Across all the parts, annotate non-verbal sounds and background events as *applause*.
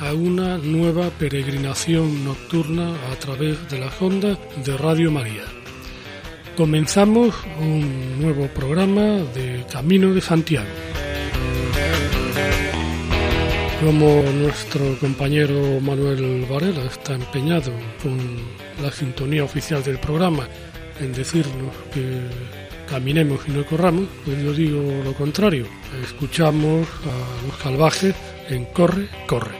a una nueva peregrinación nocturna a través de las ondas de Radio María. Comenzamos un nuevo programa de Camino de Santiago. Como nuestro compañero Manuel Varela está empeñado con la sintonía oficial del programa en decirnos que caminemos y no corramos, pues yo digo lo contrario. Escuchamos a los salvajes en Corre, corre.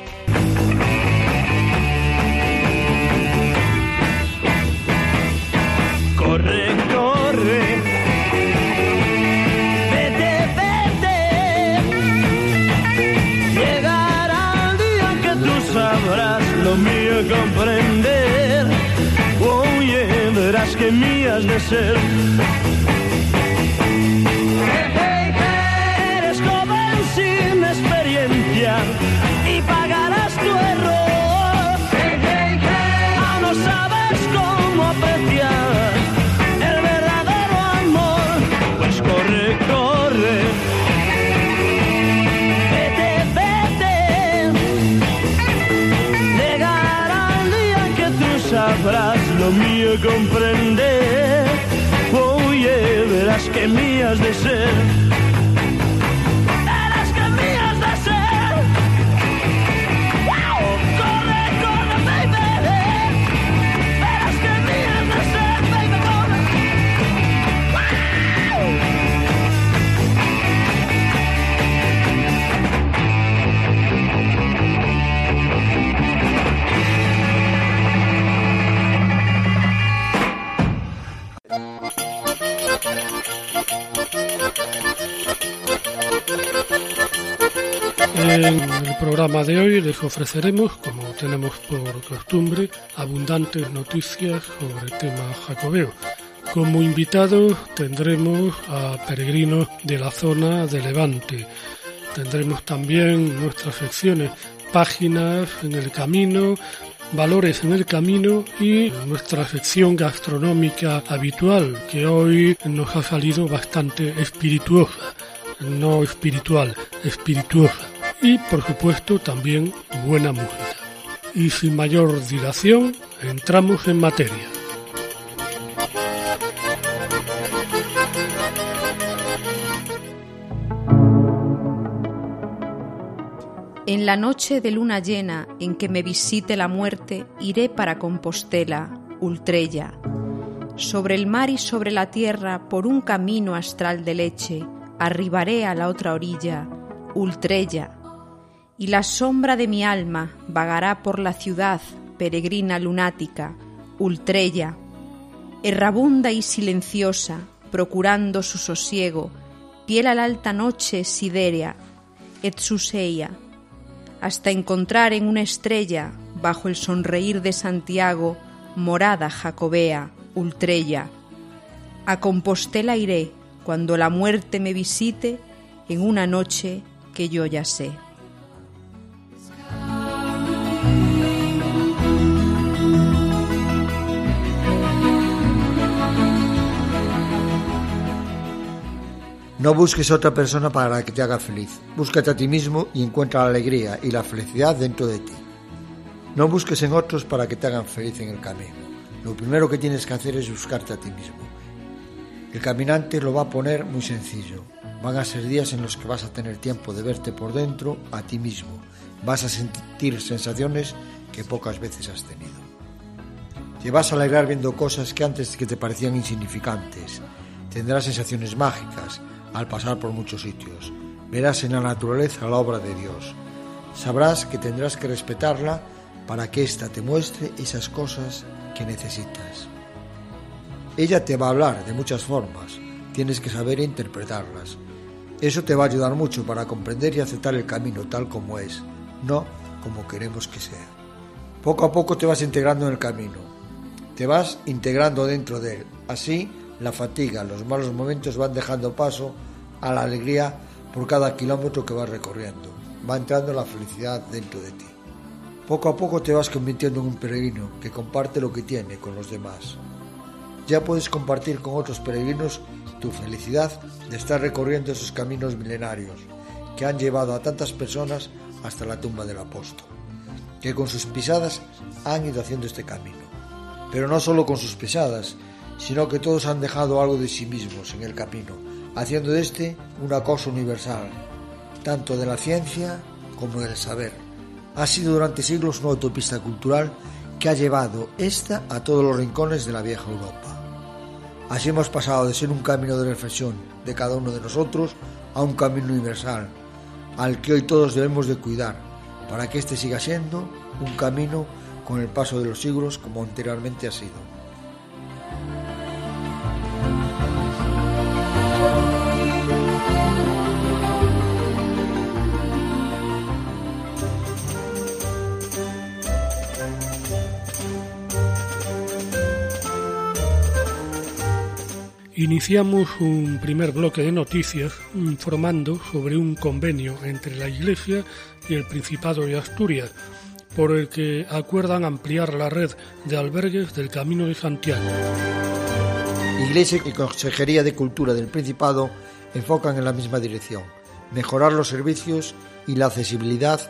Verás que mías de ser. Eres joven sin experiencia mío comprender. Oye, verás que mías de ser. En el programa de hoy les ofreceremos, como tenemos por costumbre, abundantes noticias sobre el tema jacobeo. Como invitados tendremos a peregrinos de la zona de Levante. Tendremos también nuestras secciones páginas en el camino, valores en el camino y nuestra sección gastronómica habitual que hoy nos ha salido bastante espirituosa, no espiritual, espirituosa y por supuesto también buena música. Y sin mayor dilación entramos en materia. En la noche de luna llena en que me visite la muerte, iré para Compostela, Ultrella. Sobre el mar y sobre la tierra, por un camino astral de leche, arribaré a la otra orilla, Ultrella. Y la sombra de mi alma vagará por la ciudad, peregrina lunática, Ultrella. Errabunda y silenciosa, procurando su sosiego, piel a la alta noche sidérea, Etsuseia hasta encontrar en una estrella, bajo el sonreír de Santiago, morada jacobea, ultrella. A Compostela iré cuando la muerte me visite en una noche que yo ya sé. No busques a otra persona para que te haga feliz. Búscate a ti mismo y encuentra la alegría y la felicidad dentro de ti. No busques en otros para que te hagan feliz en el camino. Lo primero que tienes que hacer es buscarte a ti mismo. El caminante lo va a poner muy sencillo. Van a ser días en los que vas a tener tiempo de verte por dentro a ti mismo. Vas a sentir sensaciones que pocas veces has tenido. Te vas a alegrar viendo cosas que antes que te parecían insignificantes. Tendrás sensaciones mágicas al pasar por muchos sitios. Verás en la naturaleza la obra de Dios. Sabrás que tendrás que respetarla para que ésta te muestre esas cosas que necesitas. Ella te va a hablar de muchas formas, tienes que saber interpretarlas. Eso te va a ayudar mucho para comprender y aceptar el camino tal como es, no como queremos que sea. Poco a poco te vas integrando en el camino, te vas integrando dentro de él. Así, la fatiga, los malos momentos van dejando paso a la alegría por cada kilómetro que vas recorriendo. Va entrando la felicidad dentro de ti. Poco a poco te vas convirtiendo en un peregrino que comparte lo que tiene con los demás. Ya puedes compartir con otros peregrinos tu felicidad de estar recorriendo esos caminos milenarios que han llevado a tantas personas hasta la tumba del apóstol, que con sus pisadas han ido haciendo este camino. Pero no solo con sus pisadas, sino que todos han dejado algo de sí mismos en el camino, haciendo de este una cosa universal, tanto de la ciencia como del saber. Ha sido durante siglos una autopista cultural que ha llevado esta a todos los rincones de la vieja Europa. Así hemos pasado de ser un camino de reflexión de cada uno de nosotros a un camino universal, al que hoy todos debemos de cuidar, para que éste siga siendo un camino con el paso de los siglos como anteriormente ha sido. Iniciamos un primer bloque de noticias informando sobre un convenio entre la Iglesia y el Principado de Asturias, por el que acuerdan ampliar la red de albergues del Camino de Santiago. Iglesia y Consejería de Cultura del Principado enfocan en la misma dirección, mejorar los servicios y la accesibilidad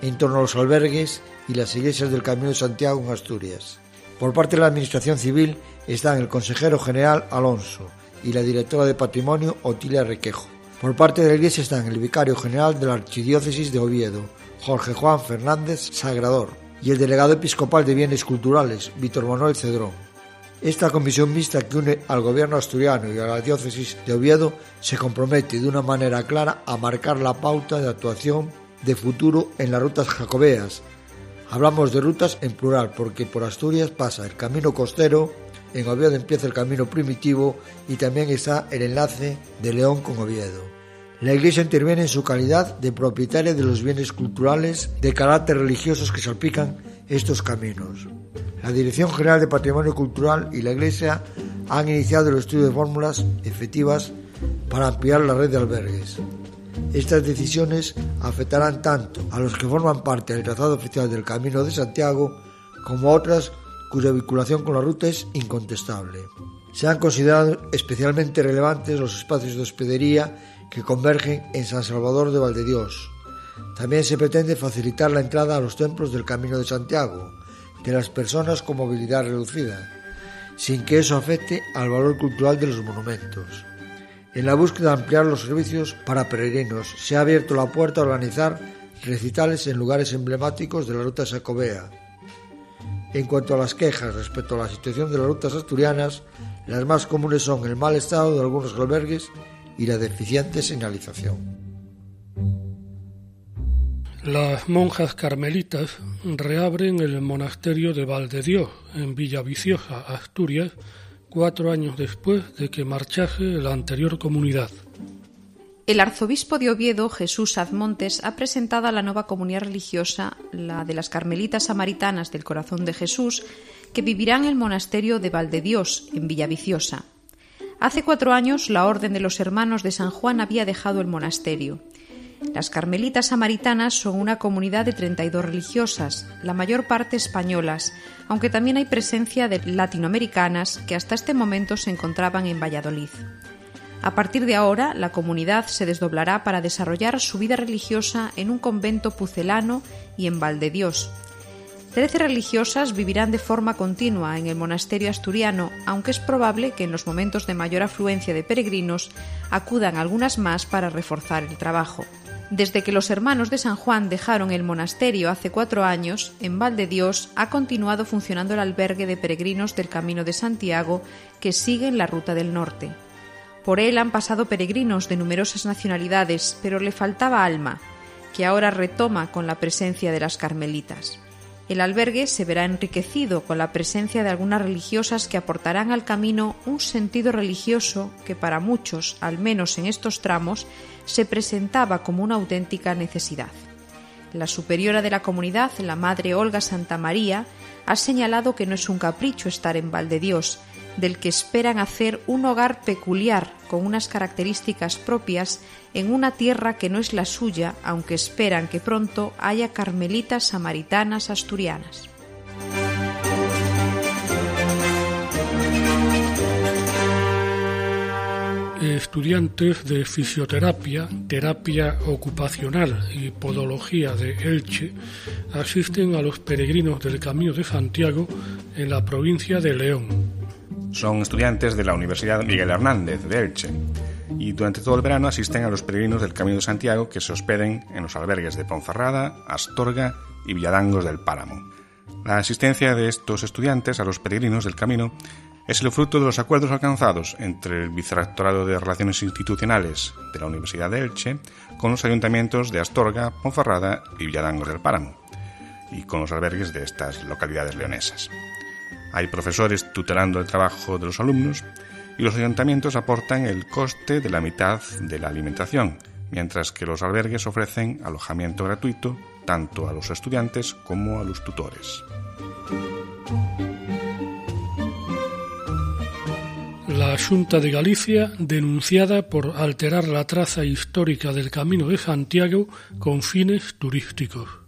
en torno a los albergues y las iglesias del Camino de Santiago en Asturias. Por parte de la Administración Civil están el consejero general Alonso, y la directora de Patrimonio Otilia Requejo. Por parte de la Iglesia están el vicario general de la Archidiócesis de Oviedo, Jorge Juan Fernández Sagrador, y el delegado episcopal de Bienes Culturales, Víctor Manuel Cedrón. Esta comisión mixta que une al gobierno asturiano y a la diócesis de Oviedo se compromete de una manera clara a marcar la pauta de actuación de futuro en las rutas jacobeas. Hablamos de rutas en plural porque por Asturias pasa el camino costero, en Oviedo empieza el camino primitivo y también está el enlace de León con Oviedo. La Iglesia interviene en su calidad de propietaria de los bienes culturales de carácter religiosos que salpican estos caminos. La Dirección General de Patrimonio Cultural y la Iglesia han iniciado el estudio de fórmulas efectivas para ampliar la red de albergues. Estas decisiones afectarán tanto a los que forman parte del trazado oficial del Camino de Santiago como a otras cuya vinculación con la ruta es incontestable. Se han considerado especialmente relevantes los espacios de hospedería que convergen en San Salvador de Valdedios. También se pretende facilitar la entrada a los templos del Camino de Santiago de las personas con movilidad reducida, sin que eso afecte al valor cultural de los monumentos. En la búsqueda de ampliar los servicios para peregrinos, se ha abierto la puerta a organizar recitales en lugares emblemáticos de la ruta sacobea, en cuanto a las quejas respecto a la situación de las rutas asturianas, las más comunes son el mal estado de algunos albergues y la deficiente señalización. Las monjas carmelitas reabren el monasterio de Valdedios, en Villaviciosa, Asturias, cuatro años después de que marchase la anterior comunidad. El arzobispo de Oviedo, Jesús Azmontes, ha presentado a la nueva comunidad religiosa, la de las Carmelitas Samaritanas del Corazón de Jesús, que vivirán en el monasterio de Valdedios, en Villaviciosa. Hace cuatro años, la Orden de los Hermanos de San Juan había dejado el monasterio. Las Carmelitas Samaritanas son una comunidad de 32 religiosas, la mayor parte españolas, aunque también hay presencia de latinoamericanas que hasta este momento se encontraban en Valladolid. A partir de ahora, la comunidad se desdoblará para desarrollar su vida religiosa en un convento pucelano y en Valdedios. Trece religiosas vivirán de forma continua en el monasterio asturiano, aunque es probable que en los momentos de mayor afluencia de peregrinos acudan algunas más para reforzar el trabajo. Desde que los hermanos de San Juan dejaron el monasterio hace cuatro años, en Valdedios ha continuado funcionando el albergue de peregrinos del Camino de Santiago que siguen la ruta del norte. Por él han pasado peregrinos de numerosas nacionalidades, pero le faltaba alma, que ahora retoma con la presencia de las carmelitas. El albergue se verá enriquecido con la presencia de algunas religiosas que aportarán al camino un sentido religioso que para muchos, al menos en estos tramos, se presentaba como una auténtica necesidad. La superiora de la comunidad, la Madre Olga Santa María, ha señalado que no es un capricho estar en Dios, del que esperan hacer un hogar peculiar con unas características propias en una tierra que no es la suya, aunque esperan que pronto haya carmelitas samaritanas asturianas. estudiantes de fisioterapia, terapia ocupacional y podología de Elche asisten a los peregrinos del Camino de Santiago en la provincia de León. Son estudiantes de la Universidad Miguel Hernández de Elche y durante todo el verano asisten a los peregrinos del Camino de Santiago que se hospeden en los albergues de Ponferrada, Astorga y Villadangos del Páramo. La asistencia de estos estudiantes a los peregrinos del Camino es el fruto de los acuerdos alcanzados entre el Vicerrectorado de Relaciones Institucionales de la Universidad de Elche con los ayuntamientos de Astorga, Ponferrada y Villadangos del Páramo, y con los albergues de estas localidades leonesas. Hay profesores tutelando el trabajo de los alumnos y los ayuntamientos aportan el coste de la mitad de la alimentación, mientras que los albergues ofrecen alojamiento gratuito tanto a los estudiantes como a los tutores. la Junta de Galicia denunciada por alterar la traza histórica del Camino de Santiago con fines turísticos.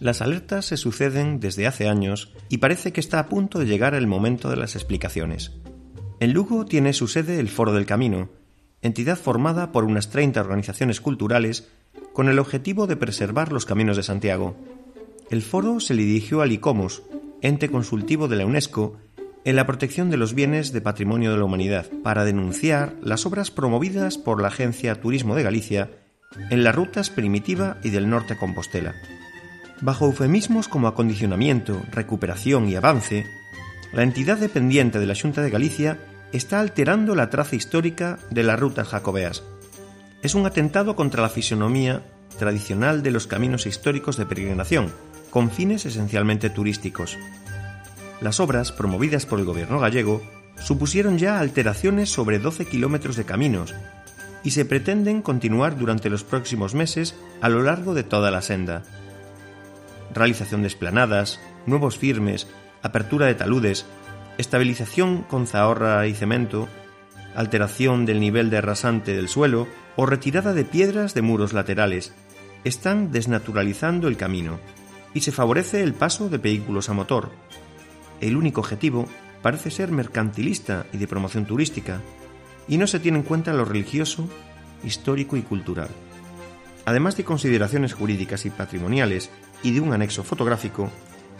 Las alertas se suceden desde hace años y parece que está a punto de llegar el momento de las explicaciones. En Lugo tiene su sede el Foro del Camino, entidad formada por unas 30 organizaciones culturales con el objetivo de preservar los caminos de Santiago. El foro se le dirigió al ICOMOS, ente consultivo de la UNESCO, en la protección de los bienes de patrimonio de la humanidad, para denunciar las obras promovidas por la Agencia Turismo de Galicia en las rutas primitiva y del norte Compostela. Bajo eufemismos como acondicionamiento, recuperación y avance, la entidad dependiente de la Junta de Galicia está alterando la traza histórica de las rutas jacobeas. Es un atentado contra la fisonomía tradicional de los caminos históricos de peregrinación, con fines esencialmente turísticos. Las obras, promovidas por el gobierno gallego, supusieron ya alteraciones sobre 12 kilómetros de caminos y se pretenden continuar durante los próximos meses a lo largo de toda la senda. Realización de esplanadas, nuevos firmes, apertura de taludes, estabilización con zahorra y cemento, alteración del nivel de rasante del suelo o retirada de piedras de muros laterales, están desnaturalizando el camino y se favorece el paso de vehículos a motor, el único objetivo parece ser mercantilista y de promoción turística, y no se tiene en cuenta lo religioso, histórico y cultural. Además de consideraciones jurídicas y patrimoniales y de un anexo fotográfico,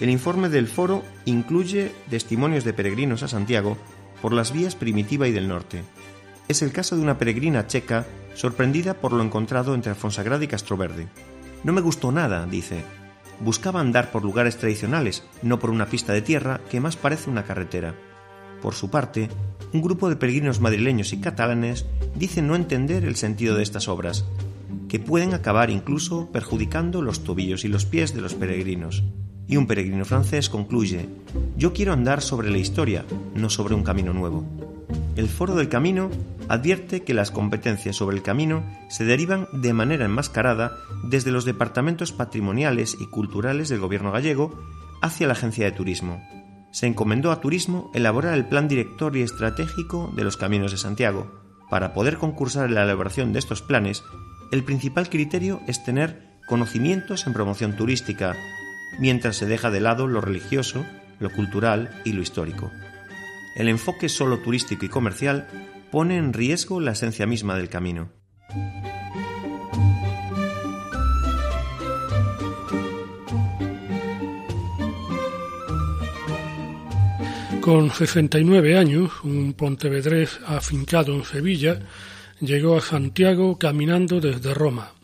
el informe del foro incluye testimonios de peregrinos a Santiago por las vías primitiva y del norte. Es el caso de una peregrina checa sorprendida por lo encontrado entre Fonsagrada y Castroverde. No me gustó nada, dice, buscaba andar por lugares tradicionales, no por una pista de tierra que más parece una carretera. Por su parte, un grupo de peregrinos madrileños y catalanes dicen no entender el sentido de estas obras, que pueden acabar incluso perjudicando los tobillos y los pies de los peregrinos. Y un peregrino francés concluye, yo quiero andar sobre la historia, no sobre un camino nuevo. El Foro del Camino advierte que las competencias sobre el camino se derivan de manera enmascarada desde los departamentos patrimoniales y culturales del gobierno gallego hacia la agencia de turismo. Se encomendó a Turismo elaborar el plan director y estratégico de los caminos de Santiago. Para poder concursar en la elaboración de estos planes, el principal criterio es tener conocimientos en promoción turística, mientras se deja de lado lo religioso, lo cultural y lo histórico el enfoque solo turístico y comercial pone en riesgo la esencia misma del camino. Con 69 años, un pontevedrés afincado en Sevilla llegó a Santiago caminando desde Roma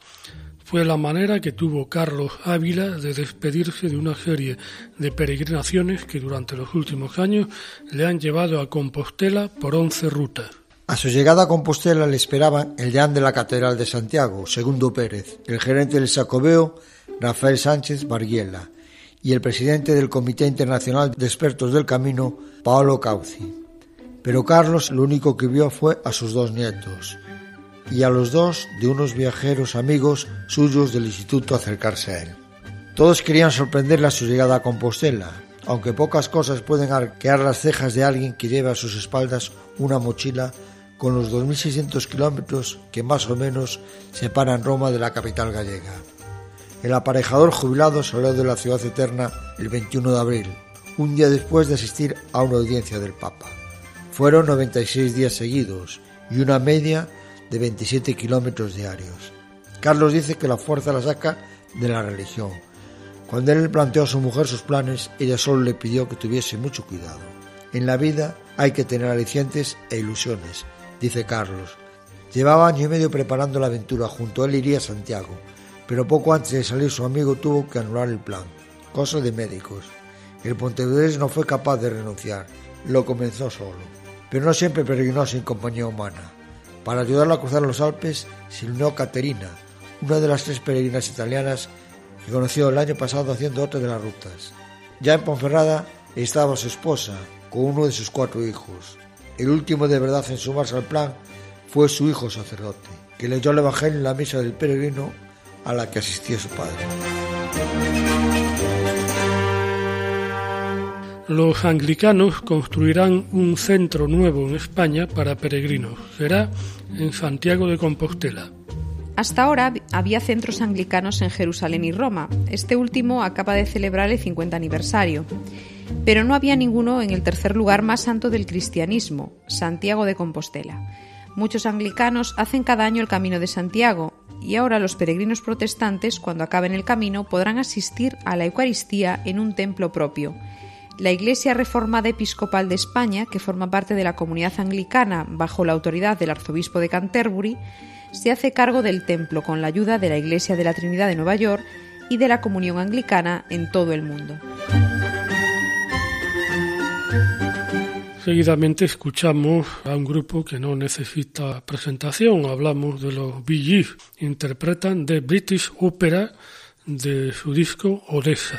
fue la manera que tuvo Carlos Ávila de despedirse de una serie de peregrinaciones que durante los últimos años le han llevado a Compostela por once rutas. A su llegada a Compostela le esperaban el deán de la Catedral de Santiago, Segundo Pérez, el gerente del Sacobeo, Rafael Sánchez Barguiela, y el presidente del Comité Internacional de Expertos del Camino, Paolo Cauci. Pero Carlos lo único que vio fue a sus dos nietos, y a los dos de unos viajeros amigos suyos del instituto acercarse a él. Todos querían sorprenderle a su llegada a Compostela, aunque pocas cosas pueden arquear las cejas de alguien que lleva a sus espaldas una mochila con los 2.600 kilómetros que más o menos separan Roma de la capital gallega. El aparejador jubilado salió de la ciudad eterna el 21 de abril, un día después de asistir a una audiencia del Papa. Fueron 96 días seguidos y una media de 27 kilómetros diarios. Carlos dice que la fuerza la saca de la religión. Cuando él planteó a su mujer sus planes, ella solo le pidió que tuviese mucho cuidado. En la vida hay que tener alicientes e ilusiones, dice Carlos. Llevaba año y medio preparando la aventura, junto a él iría a Santiago, pero poco antes de salir su amigo tuvo que anular el plan, cosa de médicos. El pontevedrés no fue capaz de renunciar, lo comenzó solo, pero no siempre peregrinó sin compañía humana. Para ayudarlo a cruzar los Alpes se unió Caterina, una de las tres peregrinas italianas que conoció el año pasado haciendo otra de las rutas. Ya en Ponferrada estaba su esposa, con uno de sus cuatro hijos. El último de verdad en sumarse al plan fue su hijo sacerdote, que leyó el Evangelio en la misa del peregrino a la que asistía su padre. Los anglicanos construirán un centro nuevo en España para peregrinos. Será en Santiago de Compostela. Hasta ahora había centros anglicanos en Jerusalén y Roma. Este último acaba de celebrar el 50 aniversario pero no había ninguno en el tercer lugar más santo del cristianismo, Santiago de Compostela. Muchos anglicanos hacen cada año el Camino de Santiago y ahora los peregrinos protestantes, cuando acaben el camino, podrán asistir a la Eucaristía en un templo propio. La Iglesia Reformada Episcopal de España, que forma parte de la comunidad anglicana bajo la autoridad del arzobispo de Canterbury, se hace cargo del templo con la ayuda de la Iglesia de la Trinidad de Nueva York y de la comunión anglicana en todo el mundo. Seguidamente escuchamos a un grupo que no necesita presentación. Hablamos de los Bee Interpretan The British Opera de su disco Odessa.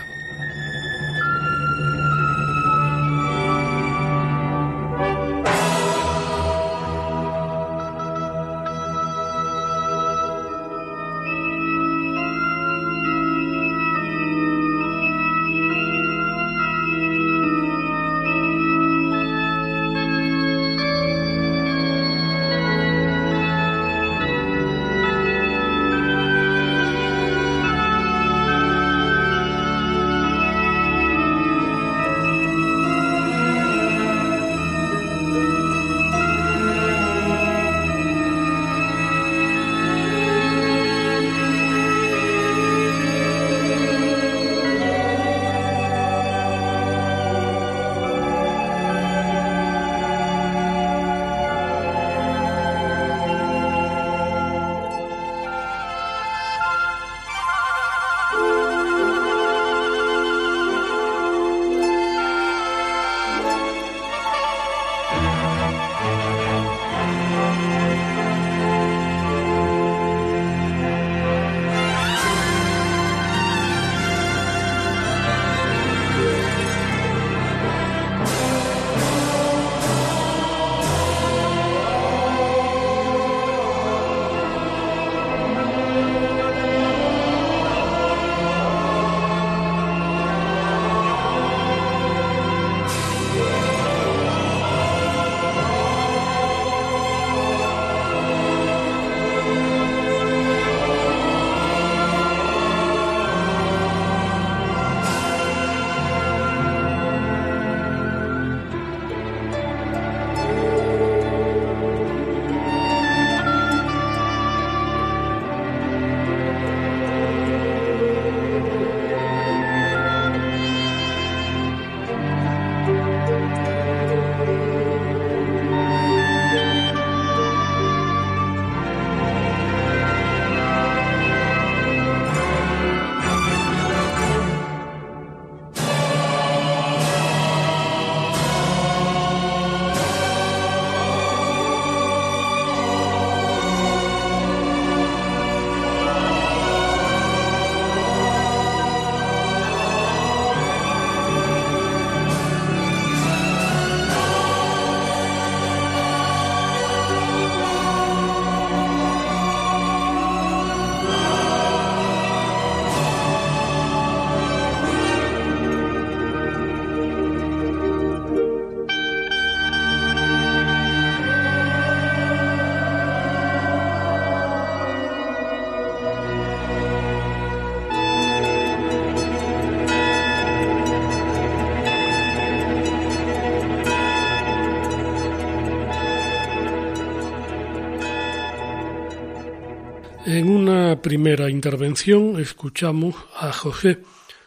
En una primera intervención escuchamos a José,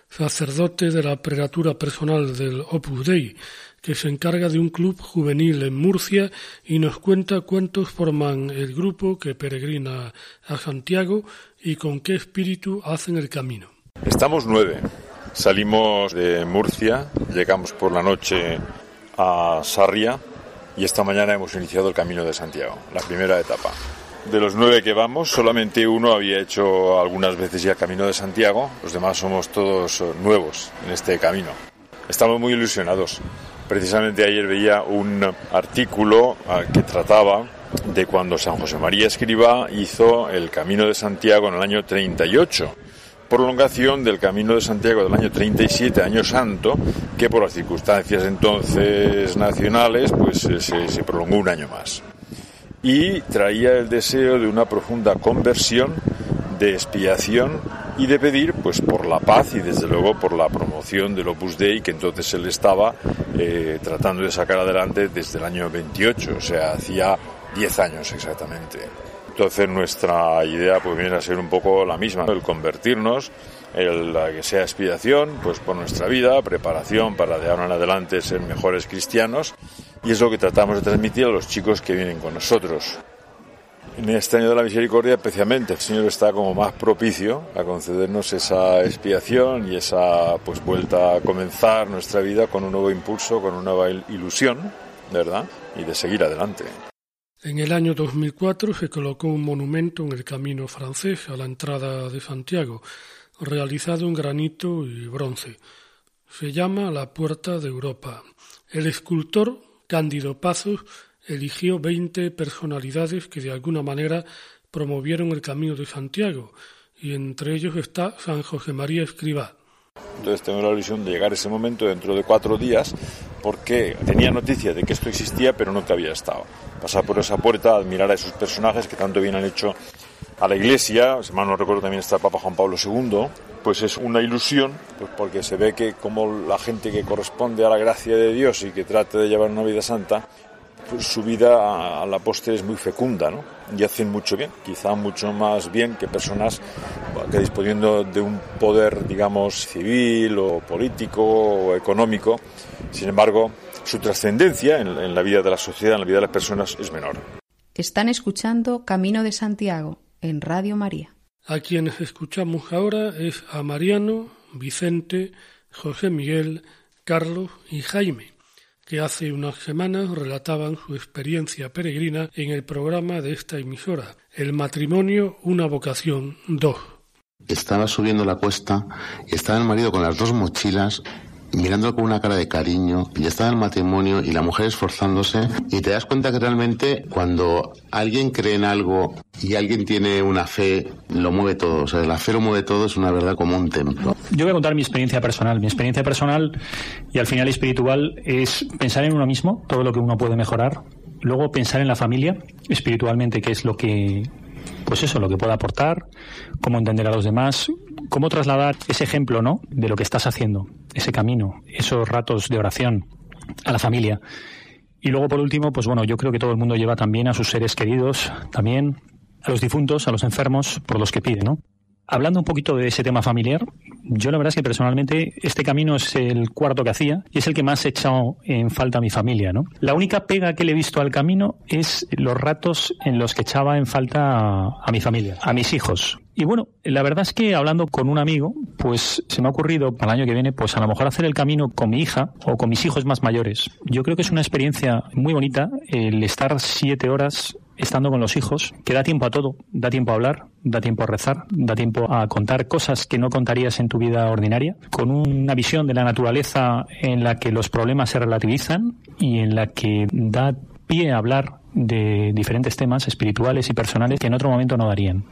sacerdote de la pregatura personal del Opus Dei, que se encarga de un club juvenil en Murcia y nos cuenta cuántos forman el grupo que peregrina a Santiago y con qué espíritu hacen el camino. Estamos nueve. Salimos de Murcia, llegamos por la noche a Sarria y esta mañana hemos iniciado el Camino de Santiago, la primera etapa. De los nueve que vamos, solamente uno había hecho algunas veces ya el Camino de Santiago, los demás somos todos nuevos en este camino. Estamos muy ilusionados. Precisamente ayer veía un artículo ah, que trataba de cuando San José María Escriba hizo el Camino de Santiago en el año 38 prolongación del Camino de Santiago del año 37, año santo, que por las circunstancias entonces nacionales, pues eh, se, se prolongó un año más. Y traía el deseo de una profunda conversión, de expiación y de pedir pues por la paz y desde luego por la promoción del Opus Dei que entonces él estaba eh, tratando de sacar adelante desde el año 28, o sea, hacía 10 años exactamente. Entonces nuestra idea pues viene a ser un poco la misma, el convertirnos, el que sea expiación pues por nuestra vida, preparación para de ahora en adelante ser mejores cristianos y es lo que tratamos de transmitir a los chicos que vienen con nosotros. En este año de la misericordia, especialmente, el Señor está como más propicio a concedernos esa expiación y esa pues vuelta a comenzar nuestra vida con un nuevo impulso, con una nueva ilusión, ¿verdad? Y de seguir adelante. En el año 2004 se colocó un monumento en el camino francés a la entrada de Santiago, realizado en granito y bronce. Se llama la Puerta de Europa. El escultor Cándido Pazos eligió veinte personalidades que de alguna manera promovieron el camino de Santiago, y entre ellos está San José María Escribá. Entonces tengo la ilusión de llegar a ese momento dentro de cuatro días porque tenía noticia de que esto existía pero nunca había estado. Pasar por esa puerta, admirar a esos personajes que tanto bien han hecho a la iglesia, si mal no recuerdo también está el Papa Juan Pablo II, pues es una ilusión, pues porque se ve que como la gente que corresponde a la gracia de Dios y que trate de llevar una vida santa, pues su vida a la postre es muy fecunda, ¿no? Y hacen mucho bien, quizá mucho más bien que personas que disponiendo de un poder, digamos, civil o político o económico, sin embargo, su trascendencia en, en la vida de la sociedad, en la vida de las personas, es menor. Están escuchando Camino de Santiago en Radio María. A quienes escuchamos ahora es a Mariano, Vicente, José Miguel, Carlos y Jaime que hace unas semanas relataban su experiencia peregrina en el programa de esta emisora, El matrimonio, una vocación 2. Estaba subiendo la cuesta y estaba el marido con las dos mochilas mirándolo con una cara de cariño y estaba el matrimonio y la mujer esforzándose y te das cuenta que realmente cuando alguien cree en algo y alguien tiene una fe, lo mueve todo. O sea, la fe lo mueve todo, es una verdad como un templo. Yo voy a contar mi experiencia personal. Mi experiencia personal y al final espiritual es pensar en uno mismo, todo lo que uno puede mejorar. Luego pensar en la familia, espiritualmente, qué es lo que pues eso, lo que pueda aportar, cómo entender a los demás, cómo trasladar ese ejemplo, ¿no? De lo que estás haciendo, ese camino, esos ratos de oración a la familia. Y luego, por último, pues bueno, yo creo que todo el mundo lleva también a sus seres queridos, también a los difuntos, a los enfermos, por los que pide, ¿no? Hablando un poquito de ese tema familiar, yo la verdad es que personalmente este camino es el cuarto que hacía y es el que más he echado en falta a mi familia, ¿no? La única pega que le he visto al camino es los ratos en los que echaba en falta a, mi familia, a mis hijos. Y bueno, la verdad es que hablando con un amigo, pues se me ha ocurrido para el año que viene, pues a lo mejor hacer el camino con mi hija o con mis hijos más mayores. Yo creo que es una experiencia muy bonita el estar siete horas estando con los hijos, que da tiempo a todo, da tiempo a hablar, da tiempo a rezar, da tiempo a contar cosas que no contarías en tu vida ordinaria, con una visión de la naturaleza en la que los problemas se relativizan y en la que da pie a hablar de diferentes temas espirituales y personales que en otro momento no darían.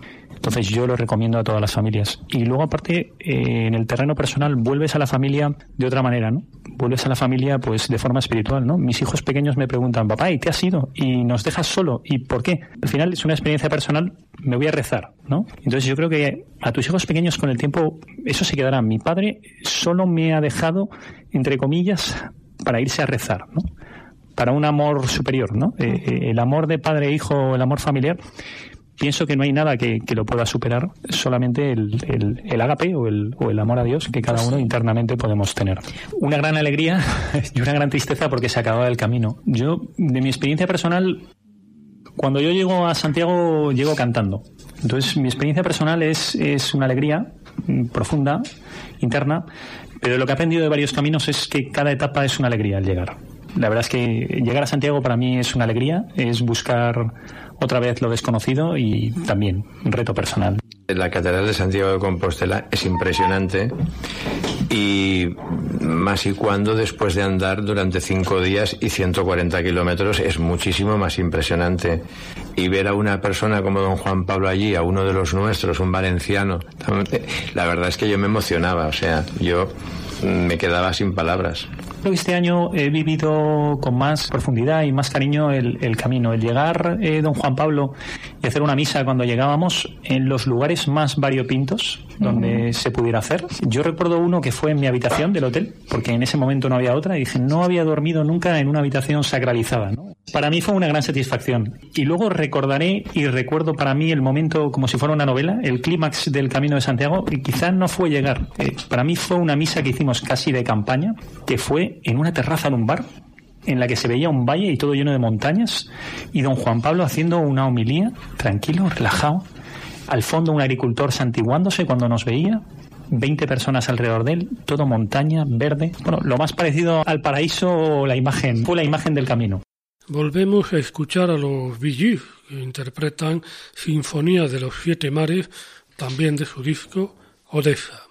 Entonces yo lo recomiendo a todas las familias. Y luego aparte, eh, en el terreno personal, vuelves a la familia de otra manera, ¿no? Vuelves a la familia pues de forma espiritual, ¿no? Mis hijos pequeños me preguntan, papá, ¿y qué has ido? ¿Y nos dejas solo? ¿Y por qué? Al final es una experiencia personal, me voy a rezar, ¿no? Entonces yo creo que a tus hijos pequeños con el tiempo eso se quedará. Mi padre solo me ha dejado, entre comillas, para irse a rezar, ¿no? Para un amor superior, ¿no? Eh, eh, el amor de padre e hijo, el amor familiar pienso que no hay nada que, lo pueda superar, solamente el, el, el agape o el, o el amor a Dios que cada uno internamente podemos tener. Una gran alegría *laughs* y una gran tristeza porque se acababa el camino. Yo, de mi experiencia personal, cuando yo llego a Santiago, llego cantando. Entonces, mi experiencia personal es, es una alegría profunda, interna, pero lo que he aprendido de varios caminos es que cada etapa es una alegría al llegar. La verdad es que llegar a Santiago para mí es una alegría, es buscar otra vez lo desconocido y también un reto personal. La Catedral de Santiago de Compostela es impresionante y más y cuando después de andar durante cinco días y 140 kilómetros es muchísimo más impresionante. Y ver a una persona como don Juan Pablo allí, a uno de los nuestros, un valenciano, *laughs* la verdad es que yo me emocionaba, o sea, yo me quedaba sin palabras. Este año he vivido con más profundidad y más cariño el, camino. El llegar, eh, don Juan Pablo, y hacer una misa cuando llegábamos en los lugares más variopintos donde se pudiera hacer. Yo recuerdo uno que fue en mi habitación del hotel, porque en ese momento no había otra, y dije, no había dormido nunca en una habitación sacralizada. Para mí fue una gran satisfacción. Y luego recordaré y recuerdo para mí el momento como si fuera una novela, el clímax del Camino de Santiago, y quizás no fue llegar. Eh, para mí fue una misa que hicimos casi de campaña, que fue en una terraza de un bar, en la que se veía un valle y todo lleno de montañas, y don Juan Pablo haciendo una homilía, tranquilo, relajado, al fondo un agricultor santiguándose cuando nos veía, 20 personas alrededor de él, todo montaña, verde. Bueno, lo más parecido al paraíso, la imagen, fue la imagen del camino. Volvemos a escuchar a los Villis, que interpretan Sinfonía de los Siete Mares, también de su disco Odessa.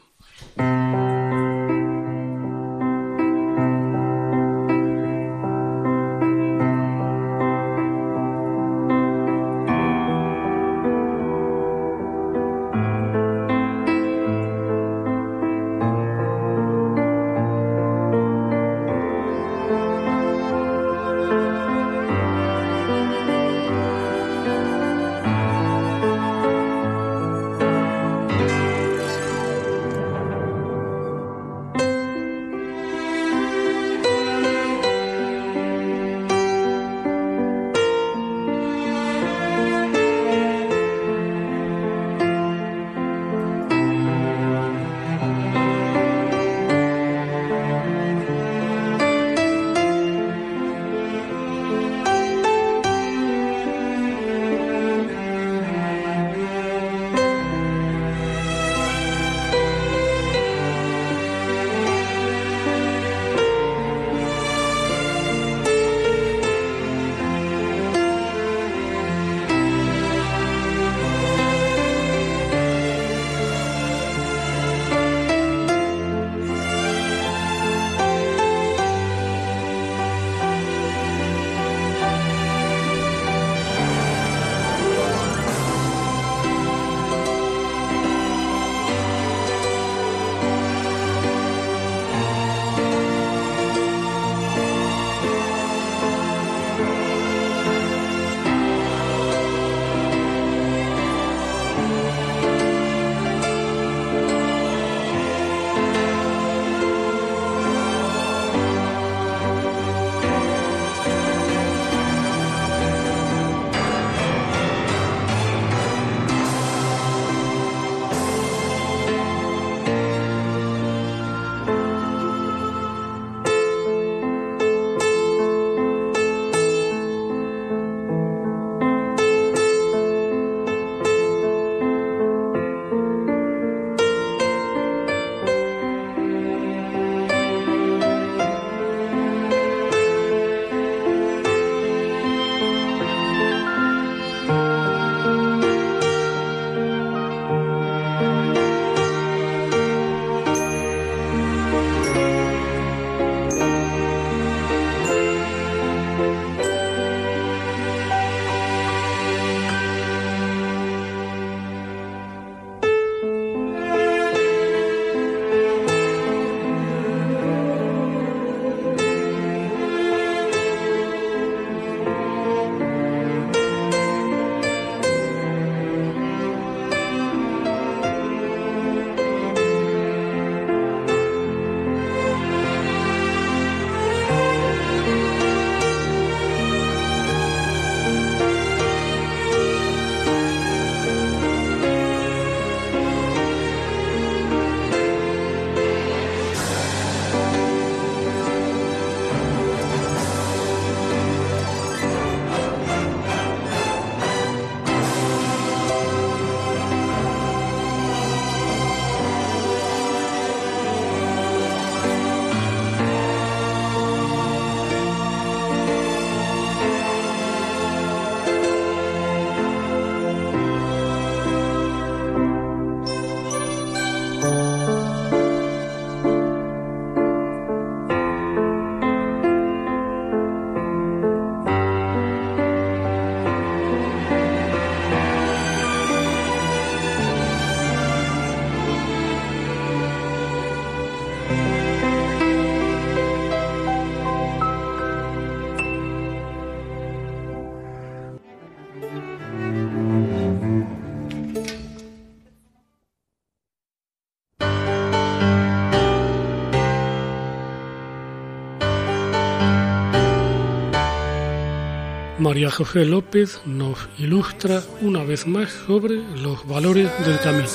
María José López nos ilustra una vez más sobre los valores del camino.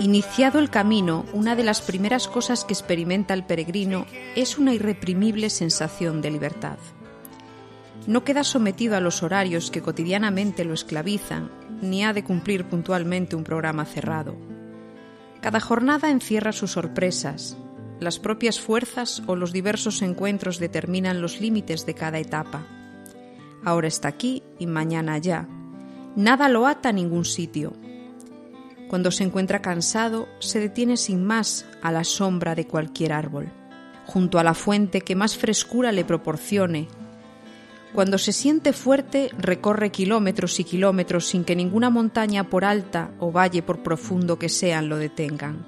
Iniciado el camino, una de las primeras cosas que experimenta el peregrino es una irreprimible sensación de libertad. No queda sometido a los horarios que cotidianamente lo esclavizan, ni ha de cumplir puntualmente un programa cerrado. Cada jornada encierra sus sorpresas. Las propias fuerzas o los diversos encuentros determinan los límites de cada etapa. Ahora está aquí y mañana allá. Nada lo ata a ningún sitio, cuando se encuentra cansado, se detiene sin más a la sombra de cualquier árbol, junto a la fuente que más frescura le proporcione. Cuando se siente fuerte, recorre kilómetros y kilómetros sin que ninguna montaña por alta o valle por profundo que sean lo detengan.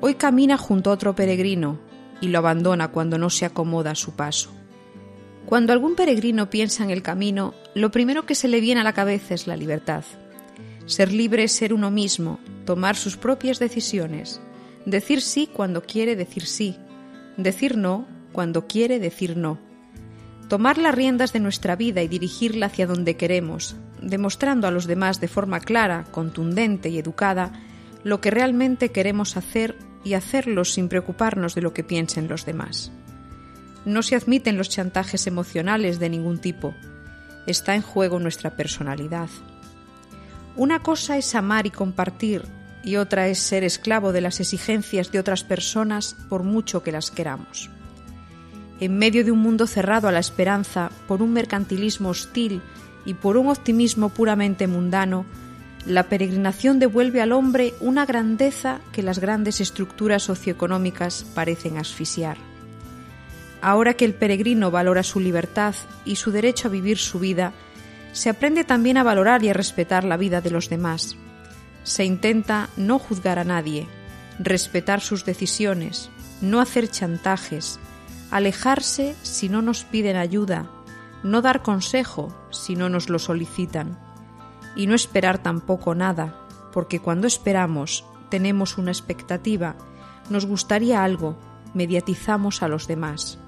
Hoy camina junto a otro peregrino y lo abandona cuando no se acomoda a su paso. Cuando algún peregrino piensa en el camino, lo primero que se le viene a la cabeza es la libertad. Ser libre es ser uno mismo, tomar sus propias decisiones, decir sí cuando quiere decir sí, decir no cuando quiere decir no. Tomar las riendas de nuestra vida y dirigirla hacia donde queremos, demostrando a los demás de forma clara, contundente y educada lo que realmente queremos hacer y hacerlo sin preocuparnos de lo que piensen los demás. No se admiten los chantajes emocionales de ningún tipo. Está en juego nuestra personalidad. Una cosa es amar y compartir y otra es ser esclavo de las exigencias de otras personas por mucho que las queramos. En medio de un mundo cerrado a la esperanza por un mercantilismo hostil y por un optimismo puramente mundano, la peregrinación devuelve al hombre una grandeza que las grandes estructuras socioeconómicas parecen asfixiar. Ahora que el peregrino valora su libertad y su derecho a vivir su vida, se aprende también a valorar y a respetar la vida de los demás. Se intenta no juzgar a nadie, respetar sus decisiones, no hacer chantajes, alejarse si no nos piden ayuda, no dar consejo si no nos lo solicitan, y no esperar tampoco nada, porque cuando esperamos tenemos una expectativa, nos gustaría algo, mediatizamos a los demás.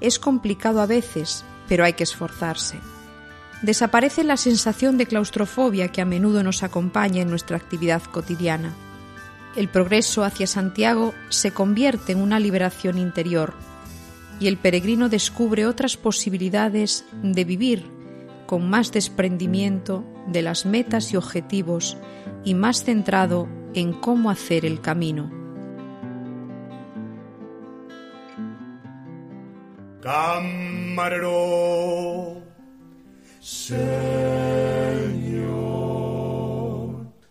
Es complicado a veces, pero hay que esforzarse desaparece la sensación de claustrofobia que a menudo nos acompaña en nuestra actividad cotidiana. El progreso hacia Santiago se convierte en una liberación interior y el peregrino descubre otras posibilidades de vivir con más desprendimiento de las metas y objetivos y más centrado en cómo hacer el camino.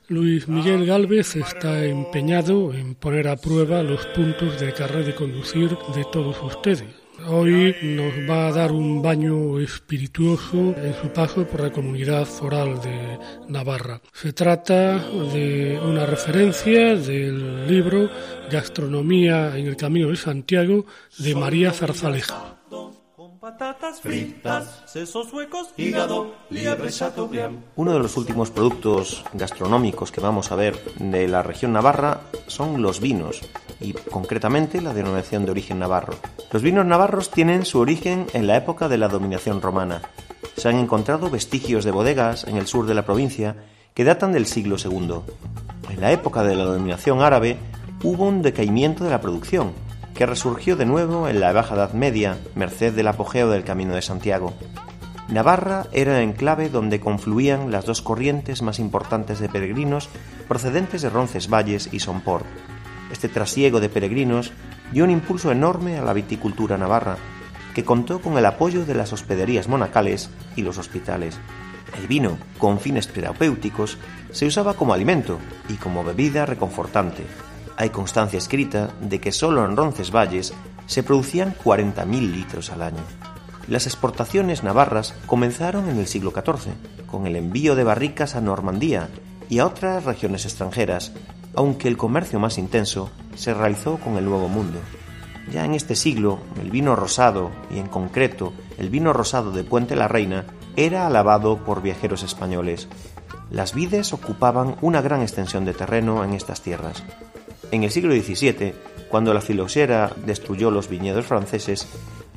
Luis Miguel Galvez está empeñado en poner a prueba los puntos de carrera de conducir de todos ustedes. Hoy nos va a dar un baño espirituoso en su paso por la comunidad foral de Navarra. Se trata de una referencia del libro Gastronomía en el Camino de Santiago de María Zarzaleja patatas fritas, sesos huecos, hígado, liebre chateaubriand. Uno de los últimos productos gastronómicos que vamos a ver de la región navarra son los vinos y concretamente la denominación de origen navarro. Los vinos navarros tienen su origen en la época de la dominación romana. Se han encontrado vestigios de bodegas en el sur de la provincia que datan del siglo II. En la época de la dominación árabe hubo un decaimiento de la producción que resurgió de nuevo en la Baja Edad Media, merced del apogeo del Camino de Santiago. Navarra era el enclave donde confluían las dos corrientes más importantes de peregrinos procedentes de Roncesvalles y Somport. Este trasiego de peregrinos dio un impulso enorme a la viticultura navarra, que contó con el apoyo de las hospederías monacales y los hospitales. El vino, con fines terapéuticos, se usaba como alimento y como bebida reconfortante, hay constancia escrita de que solo en Roncesvalles se producían 40.000 litros al año. Las exportaciones navarras comenzaron en el siglo XIV, con el envío de barricas a Normandía y a otras regiones extranjeras, aunque el comercio más intenso se realizó con el Nuevo Mundo. Ya en este siglo, el vino rosado, y en concreto el vino rosado de Puente la Reina, era alabado por viajeros españoles. Las vides ocupaban una gran extensión de terreno en estas tierras. En el siglo XVII, cuando la filoxera destruyó los viñedos franceses,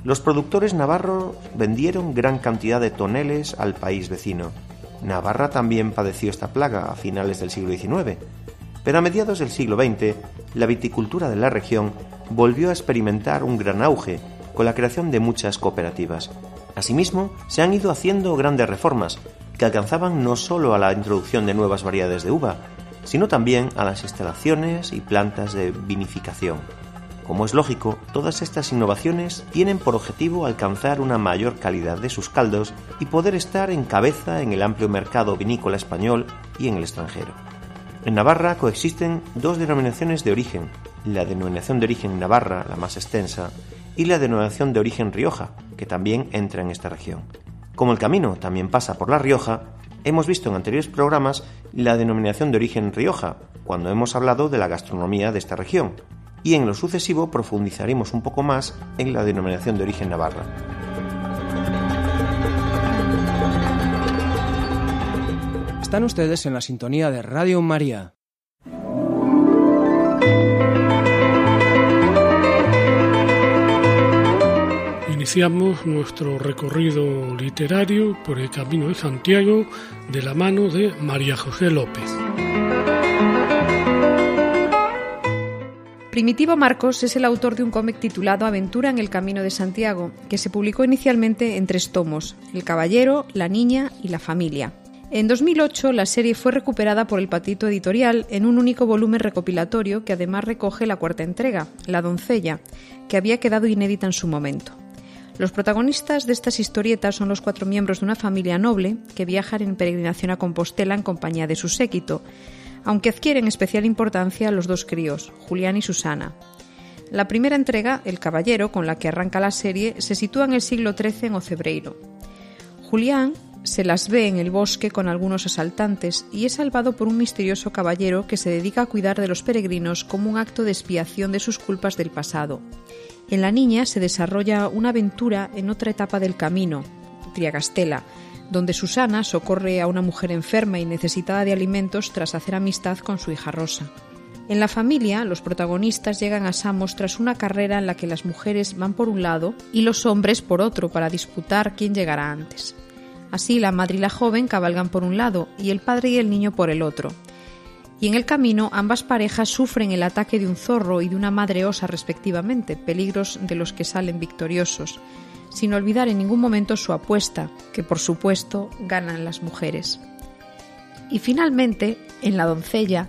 los productores navarros vendieron gran cantidad de toneles al país vecino. Navarra también padeció esta plaga a finales del siglo XIX, pero a mediados del siglo XX, la viticultura de la región volvió a experimentar un gran auge con la creación de muchas cooperativas. Asimismo, se han ido haciendo grandes reformas que alcanzaban no solo a la introducción de nuevas variedades de uva, sino también a las instalaciones y plantas de vinificación. Como es lógico, todas estas innovaciones tienen por objetivo alcanzar una mayor calidad de sus caldos y poder estar en cabeza en el amplio mercado vinícola español y en el extranjero. En Navarra coexisten dos denominaciones de origen, la denominación de origen Navarra, la más extensa, y la denominación de origen Rioja, que también entra en esta región. Como el camino también pasa por La Rioja, hemos visto en anteriores programas la denominación de origen Rioja, cuando hemos hablado de la gastronomía de esta región, y en lo sucesivo profundizaremos un poco más en la denominación de origen Navarra. Están ustedes en la sintonía de Radio María. Iniciamos nuestro recorrido literario por el Camino de Santiago de la mano de María José López. Primitivo Marcos es el autor de un cómic titulado Aventura en el Camino de Santiago, que se publicó inicialmente en tres tomos, El Caballero, La Niña y La Familia. En 2008 la serie fue recuperada por el Patito Editorial en un único volumen recopilatorio que además recoge la cuarta entrega, La Doncella, que había quedado inédita en su momento. Los protagonistas de estas historietas son los cuatro miembros de una familia noble que viajan en peregrinación a Compostela en compañía de su séquito, aunque adquieren especial importancia los dos críos, Julián y Susana. La primera entrega, El Caballero, con la que arranca la serie, se sitúa en el siglo XIII en Ocebreiro. Julián se las ve en el bosque con algunos asaltantes y es salvado por un misterioso caballero que se dedica a cuidar de los peregrinos como un acto de expiación de sus culpas del pasado. En la niña se desarrolla una aventura en otra etapa del camino, Triagastela, donde Susana socorre a una mujer enferma y necesitada de alimentos tras hacer amistad con su hija Rosa. En la familia, los protagonistas llegan a Samos tras una carrera en la que las mujeres van por un lado y los hombres por otro para disputar quién llegará antes. Así la madre y la joven cabalgan por un lado y el padre y el niño por el otro, y en el camino ambas parejas sufren el ataque de un zorro y de una madre osa respectivamente, peligros de los que salen victoriosos, sin olvidar en ningún momento su apuesta, que por supuesto ganan las mujeres. Y finalmente, en La doncella,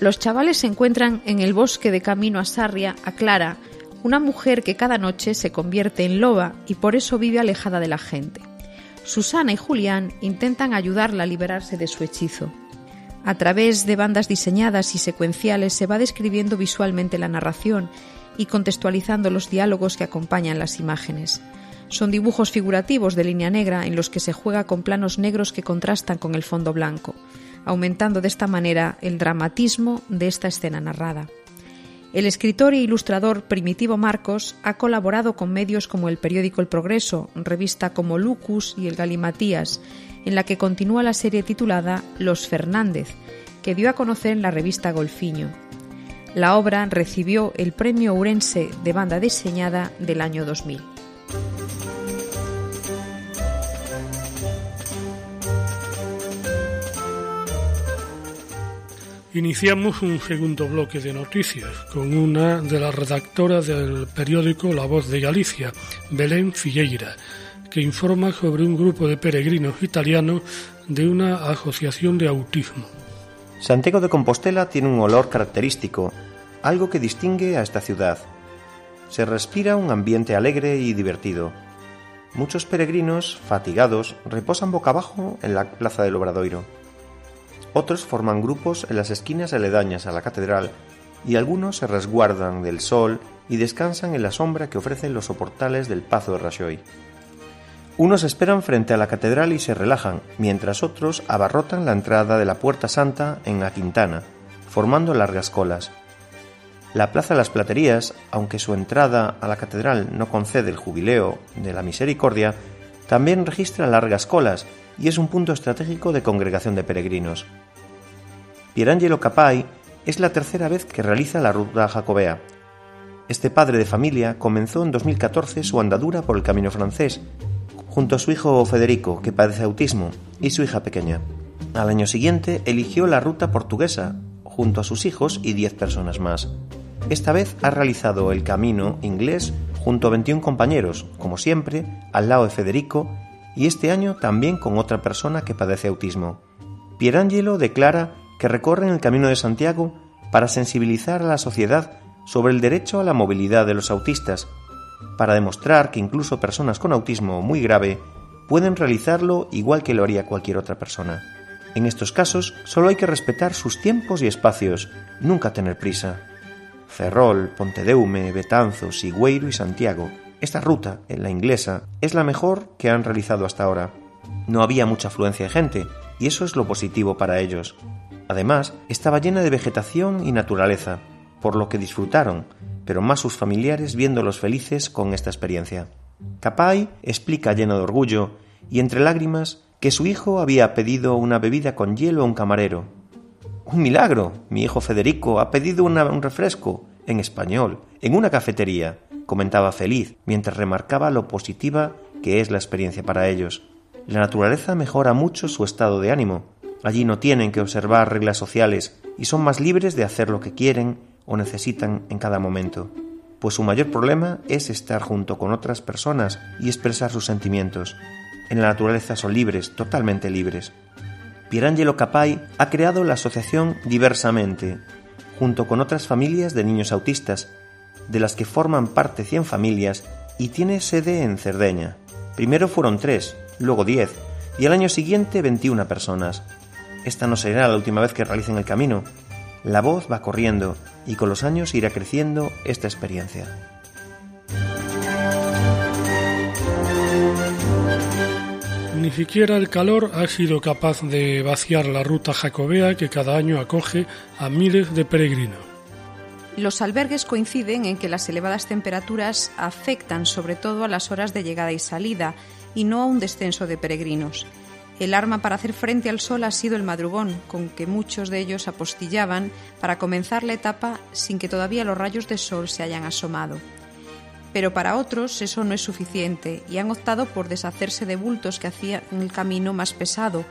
los chavales se encuentran en el bosque de camino a Sarria a Clara, una mujer que cada noche se convierte en loba y por eso vive alejada de la gente. Susana y Julián intentan ayudarla a liberarse de su hechizo. A través de bandas diseñadas y secuenciales se va describiendo visualmente la narración y contextualizando los diálogos que acompañan las imágenes. Son dibujos figurativos de línea negra en los que se juega con planos negros que contrastan con el fondo blanco, aumentando de esta manera el dramatismo de esta escena narrada. El escritor e ilustrador Primitivo Marcos ha colaborado con medios como el periódico El Progreso, revista como Lucus y el Galimatías, en la que continúa la serie titulada Los Fernández, que dio a conocer en la revista Golfiño. La obra recibió el Premio Urense de Banda Diseñada del año 2000. Iniciamos un segundo bloque de noticias con una de las redactoras del periódico La Voz de Galicia, Belén Figueira, que informa sobre un grupo de peregrinos italianos de una asociación de autismo. Santiago de Compostela tiene un olor característico, algo que distingue a esta ciudad. Se respira un ambiente alegre y divertido. Muchos peregrinos, fatigados, reposan boca abajo en la plaza del Obradoiro. Otros forman grupos en las esquinas aledañas a la catedral y algunos se resguardan del sol y descansan en la sombra que ofrecen los soportales del Pazo de Rajoy. Unos esperan frente a la catedral y se relajan, mientras otros abarrotan la entrada de la Puerta Santa en la Quintana, formando largas colas. La Plaza de las Platerías, aunque su entrada a la catedral no concede el jubileo de la misericordia, también registra largas colas y es un punto estratégico de congregación de peregrinos. Pierangelo Capai es la tercera vez que realiza la ruta jacobea. Este padre de familia comenzó en 2014 su andadura por el camino francés, junto a su hijo Federico, que padece autismo, y su hija pequeña. Al año siguiente eligió la ruta portuguesa, junto a sus hijos y 10 personas más. Esta vez ha realizado el camino inglés junto a 21 compañeros, como siempre, al lado de Federico, y este año también con otra persona que padece autismo. Pierangelo declara que recorren el Camino de Santiago para sensibilizar a la sociedad sobre el derecho a la movilidad de los autistas, para demostrar que incluso personas con autismo muy grave pueden realizarlo igual que lo haría cualquier otra persona. En estos casos solo hay que respetar sus tiempos y espacios, nunca tener prisa. Ferrol, Pontedeume, Betanzos, Sigüeiro y Santiago. Esta ruta, en la inglesa, es la mejor que han realizado hasta ahora. No había mucha afluencia de gente, y eso es lo positivo para ellos. Además, estaba llena de vegetación y naturaleza, por lo que disfrutaron, pero más sus familiares viéndolos felices con esta experiencia. Capay explica lleno de orgullo y entre lágrimas que su hijo había pedido una bebida con hielo a un camarero. Un milagro. Mi hijo Federico ha pedido un refresco en español, en una cafetería, comentaba feliz, mientras remarcaba lo positiva que es la experiencia para ellos. La naturaleza mejora mucho su estado de ánimo. Allí no tienen que observar reglas sociales y son más libres de hacer lo que quieren o necesitan en cada momento, pues su mayor problema es estar junto con otras personas y expresar sus sentimientos, en la naturaleza son libres, totalmente libres. Pierangelo Capay ha creado la asociación Diversamente, junto con otras familias de niños autistas, de las que forman parte 100 familias y tiene sede en Cerdeña. Primero fueron tres, luego 10 y al año siguiente 21 personas. Esta no será la última vez que realicen el camino. La voz va corriendo y con los años irá creciendo esta experiencia. Ni siquiera el calor ha sido capaz de vaciar la ruta jacobea que cada año acoge a miles de peregrinos. Los albergues coinciden en que las elevadas temperaturas afectan sobre todo a las horas de llegada y salida y no a un descenso de peregrinos. El arma para hacer frente al sol ha sido el madrugón, con que muchos de ellos apostillaban para comenzar la etapa sin que todavía los rayos de sol se hayan asomado. Pero para otros eso no es suficiente y han optado por deshacerse de bultos que hacían el camino más pesado,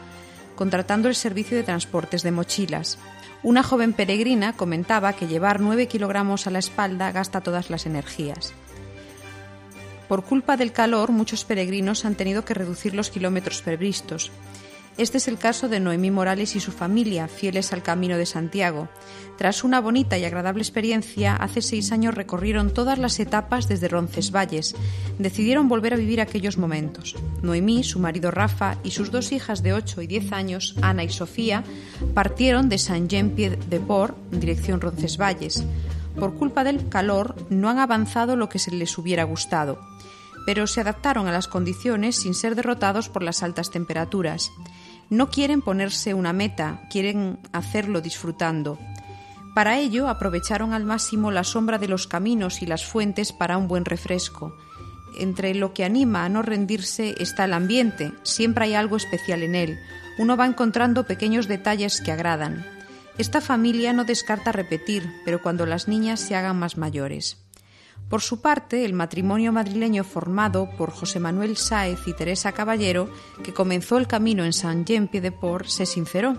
contratando el servicio de transportes de mochilas. Una joven peregrina comentaba que llevar 9 kilogramos a la espalda gasta todas las energías. Por culpa del calor, muchos peregrinos han tenido que reducir los kilómetros previstos. Este es el caso de Noemí Morales y su familia, fieles al Camino de Santiago. Tras una bonita y agradable experiencia, hace seis años recorrieron todas las etapas desde Roncesvalles. Decidieron volver a vivir aquellos momentos. Noemí, su marido Rafa y sus dos hijas de 8 y 10 años, Ana y Sofía, partieron de Saint-Jean-Pied-de-Port, dirección Roncesvalles. Por culpa del calor, no han avanzado lo que se les hubiera gustado pero se adaptaron a las condiciones sin ser derrotados por las altas temperaturas. No quieren ponerse una meta, quieren hacerlo disfrutando. Para ello aprovecharon al máximo la sombra de los caminos y las fuentes para un buen refresco. Entre lo que anima a no rendirse está el ambiente, siempre hay algo especial en él. Uno va encontrando pequeños detalles que agradan. Esta familia no descarta repetir, pero cuando las niñas se hagan más mayores. Por su parte, el matrimonio madrileño formado por José Manuel Sáez y Teresa Caballero, que comenzó el camino en Saint-Jean-Pied-de-Port, se sinceró.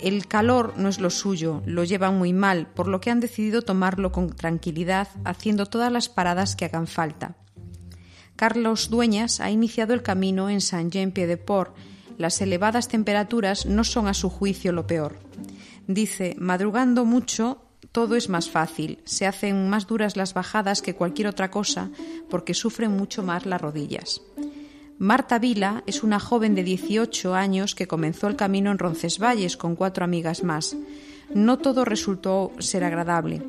El calor no es lo suyo, lo llevan muy mal, por lo que han decidido tomarlo con tranquilidad, haciendo todas las paradas que hagan falta. Carlos Dueñas ha iniciado el camino en Saint-Jean-Pied-de-Port. Las elevadas temperaturas no son a su juicio lo peor. Dice, madrugando mucho, todo es más fácil, se hacen más duras las bajadas que cualquier otra cosa porque sufren mucho más las rodillas. Marta Vila es una joven de 18 años que comenzó el camino en Roncesvalles con cuatro amigas más. No todo resultó ser agradable.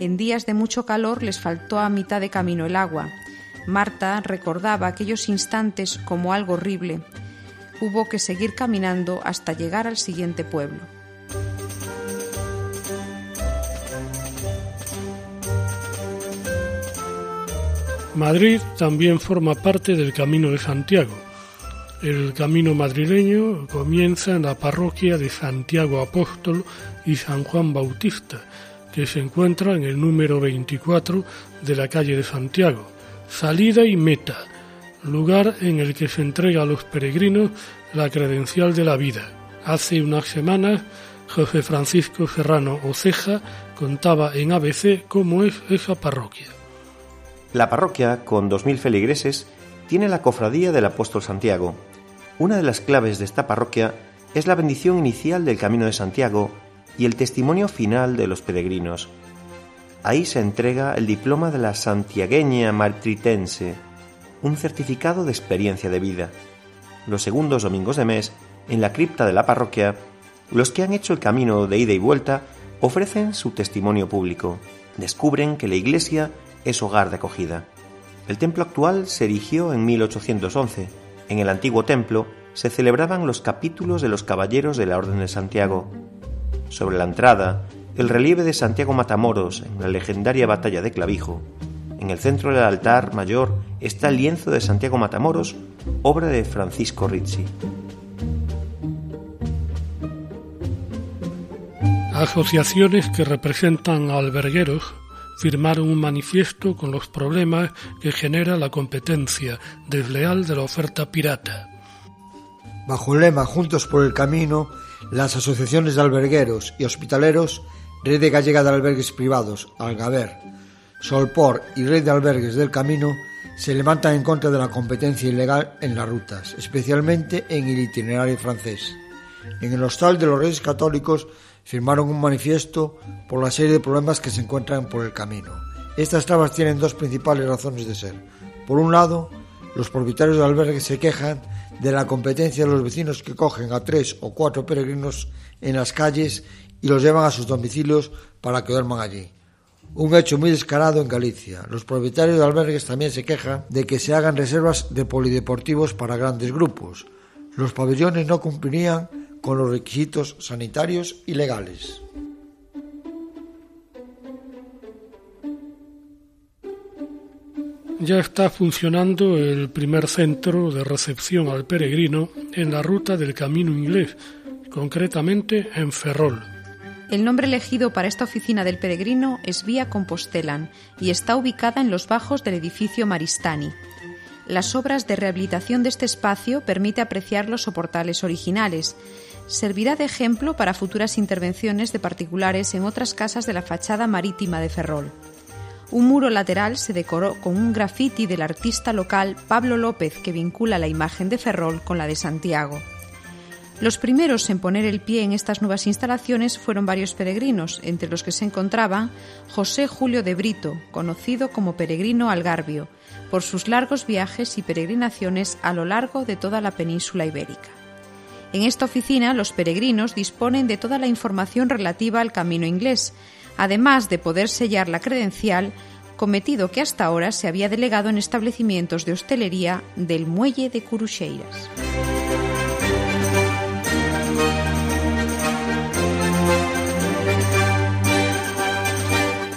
En días de mucho calor les faltó a mitad de camino el agua. Marta recordaba aquellos instantes como algo horrible. Hubo que seguir caminando hasta llegar al siguiente pueblo. Madrid también forma parte del Camino de Santiago. El camino madrileño comienza en la parroquia de Santiago Apóstol y San Juan Bautista, que se encuentra en el número 24 de la calle de Santiago. Salida y meta, lugar en el que se entrega a los peregrinos la credencial de la vida. Hace unas semanas, José Francisco Serrano Oceja contaba en ABC cómo es esa parroquia. La parroquia, con 2.000 feligreses, tiene la cofradía del apóstol Santiago. Una de las claves de esta parroquia es la bendición inicial del Camino de Santiago y el testimonio final de los peregrinos. Ahí se entrega el diploma de la santiagueña martritense, un certificado de experiencia de vida. Los segundos domingos de mes, en la cripta de la parroquia, los que han hecho el camino de ida y vuelta ofrecen su testimonio público. Descubren que la iglesia es hogar de acogida. El templo actual se erigió en 1811. En el antiguo templo se celebraban los capítulos de los caballeros de la Orden de Santiago. Sobre la entrada, el relieve de Santiago Matamoros en la legendaria batalla de Clavijo. En el centro del altar mayor está el lienzo de Santiago Matamoros, obra de Francisco Rizzi. Asociaciones que representan a albergueros firmaron un manifiesto con los problemas que genera la competencia desleal de la oferta pirata. Bajo el lema Juntos por el Camino, las asociaciones de albergueros y hospitaleros, Red de Gallega de Albergues Privados, Algaver, Solpor y Red de Albergues del Camino se levantan en contra de la competencia ilegal en las rutas, especialmente en el itinerario francés. En el Hostal de los Reyes Católicos firmaron un manifiesto por la serie de problemas que se encuentran por el camino. Estas trabas tienen dos principales razones de ser. Por un lado, los propietarios de albergues se quejan de la competencia de los vecinos que cogen a tres o cuatro peregrinos en las calles y los llevan a sus domicilios para que duerman allí. Un hecho muy descarado en Galicia. Los propietarios de albergues también se quejan de que se hagan reservas de polideportivos para grandes grupos. Los pabellones no cumplirían con los requisitos sanitarios y legales. Ya está funcionando el primer centro de recepción al peregrino en la ruta del Camino Inglés, concretamente en Ferrol. El nombre elegido para esta oficina del peregrino es Vía Compostelan y está ubicada en los bajos del edificio Maristani. Las obras de rehabilitación de este espacio permite apreciar los soportales originales servirá de ejemplo para futuras intervenciones de particulares en otras casas de la fachada marítima de Ferrol. Un muro lateral se decoró con un graffiti del artista local Pablo López que vincula la imagen de Ferrol con la de Santiago. Los primeros en poner el pie en estas nuevas instalaciones fueron varios peregrinos, entre los que se encontraba José Julio de Brito, conocido como peregrino algarbio, por sus largos viajes y peregrinaciones a lo largo de toda la península ibérica. En esta oficina los peregrinos disponen de toda la información relativa al camino inglés, además de poder sellar la credencial, cometido que hasta ahora se había delegado en establecimientos de hostelería del muelle de Curucheiras.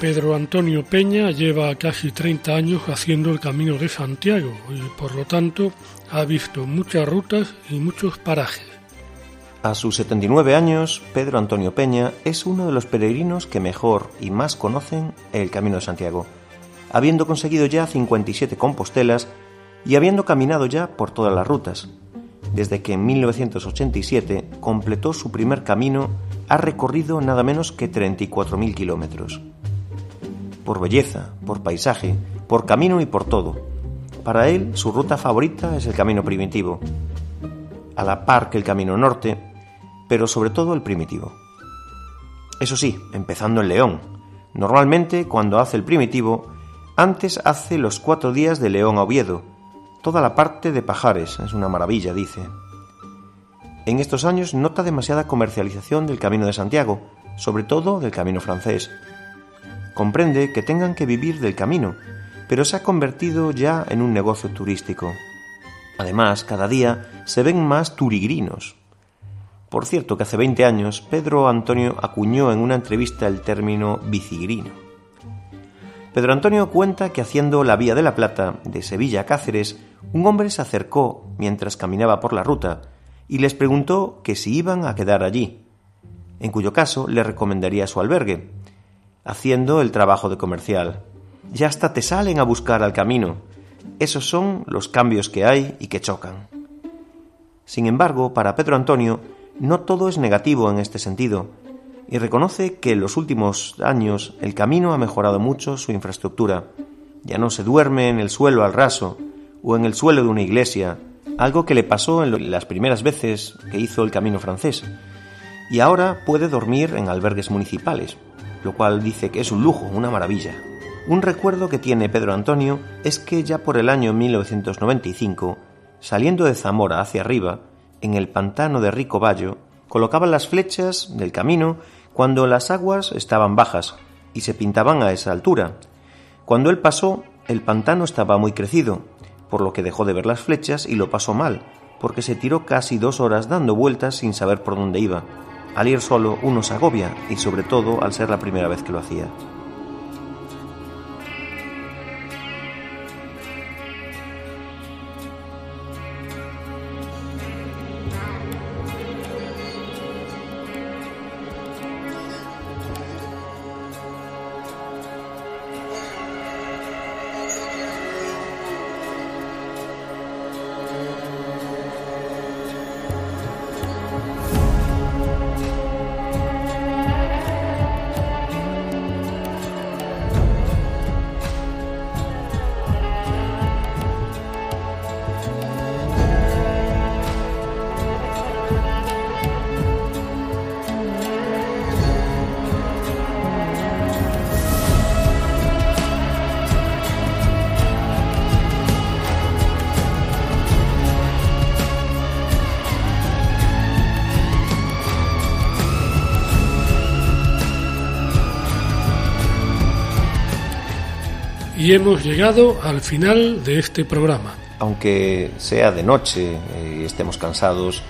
Pedro Antonio Peña lleva casi 30 años haciendo el Camino de Santiago y por lo tanto ha visto muchas rutas y muchos parajes. A sus 79 años, Pedro Antonio Peña es uno de los peregrinos que mejor y más conocen el Camino de Santiago, habiendo conseguido ya 57 compostelas y habiendo caminado ya por todas las rutas. Desde que en 1987 completó su primer camino, ha recorrido nada menos que 34.000 kilómetros. Por belleza, por paisaje, por camino y por todo. Para él, su ruta favorita es el camino primitivo. A la par que el camino norte, pero sobre todo el primitivo. Eso sí, empezando en León. Normalmente, cuando hace el primitivo, antes hace los cuatro días de León a Oviedo. Toda la parte de Pajares, es una maravilla, dice. En estos años nota demasiada comercialización del Camino de Santiago, sobre todo del Camino francés. Comprende que tengan que vivir del camino, pero se ha convertido ya en un negocio turístico. Además, cada día se ven más turigrinos, por cierto que hace 20 años Pedro Antonio acuñó en una entrevista el término bicigrino. Pedro Antonio cuenta que haciendo la Vía de la Plata de Sevilla a Cáceres, un hombre se acercó mientras caminaba por la ruta y les preguntó que si iban a quedar allí, en cuyo caso le recomendaría su albergue, haciendo el trabajo de comercial. Ya hasta te salen a buscar al camino. Esos son los cambios que hay y que chocan. Sin embargo, para Pedro Antonio, no todo es negativo en este sentido, y reconoce que en los últimos años el camino ha mejorado mucho su infraestructura. Ya no se duerme en el suelo al raso o en el suelo de una iglesia, algo que le pasó en las primeras veces que hizo el camino francés. Y ahora puede dormir en albergues municipales, lo cual dice que es un lujo, una maravilla. Un recuerdo que tiene Pedro Antonio es que ya por el año 1995, saliendo de Zamora hacia arriba, en el pantano de Rico Bayo, colocaban las flechas del camino cuando las aguas estaban bajas y se pintaban a esa altura. Cuando él pasó, el pantano estaba muy crecido, por lo que dejó de ver las flechas y lo pasó mal, porque se tiró casi dos horas dando vueltas sin saber por dónde iba. Al ir solo uno se agobia y sobre todo al ser la primera vez que lo hacía. Y hemos llegado al final de este programa. Aunque sea de noche eh, y estemos cansados,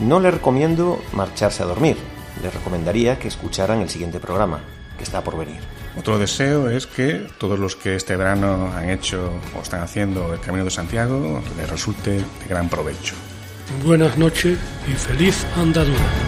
no le recomiendo marcharse a dormir. Le recomendaría que escucharan el siguiente programa, que está por venir. Otro deseo es que todos los que este verano han hecho o están haciendo el Camino de Santiago les resulte de gran provecho. Buenas noches y feliz andadura.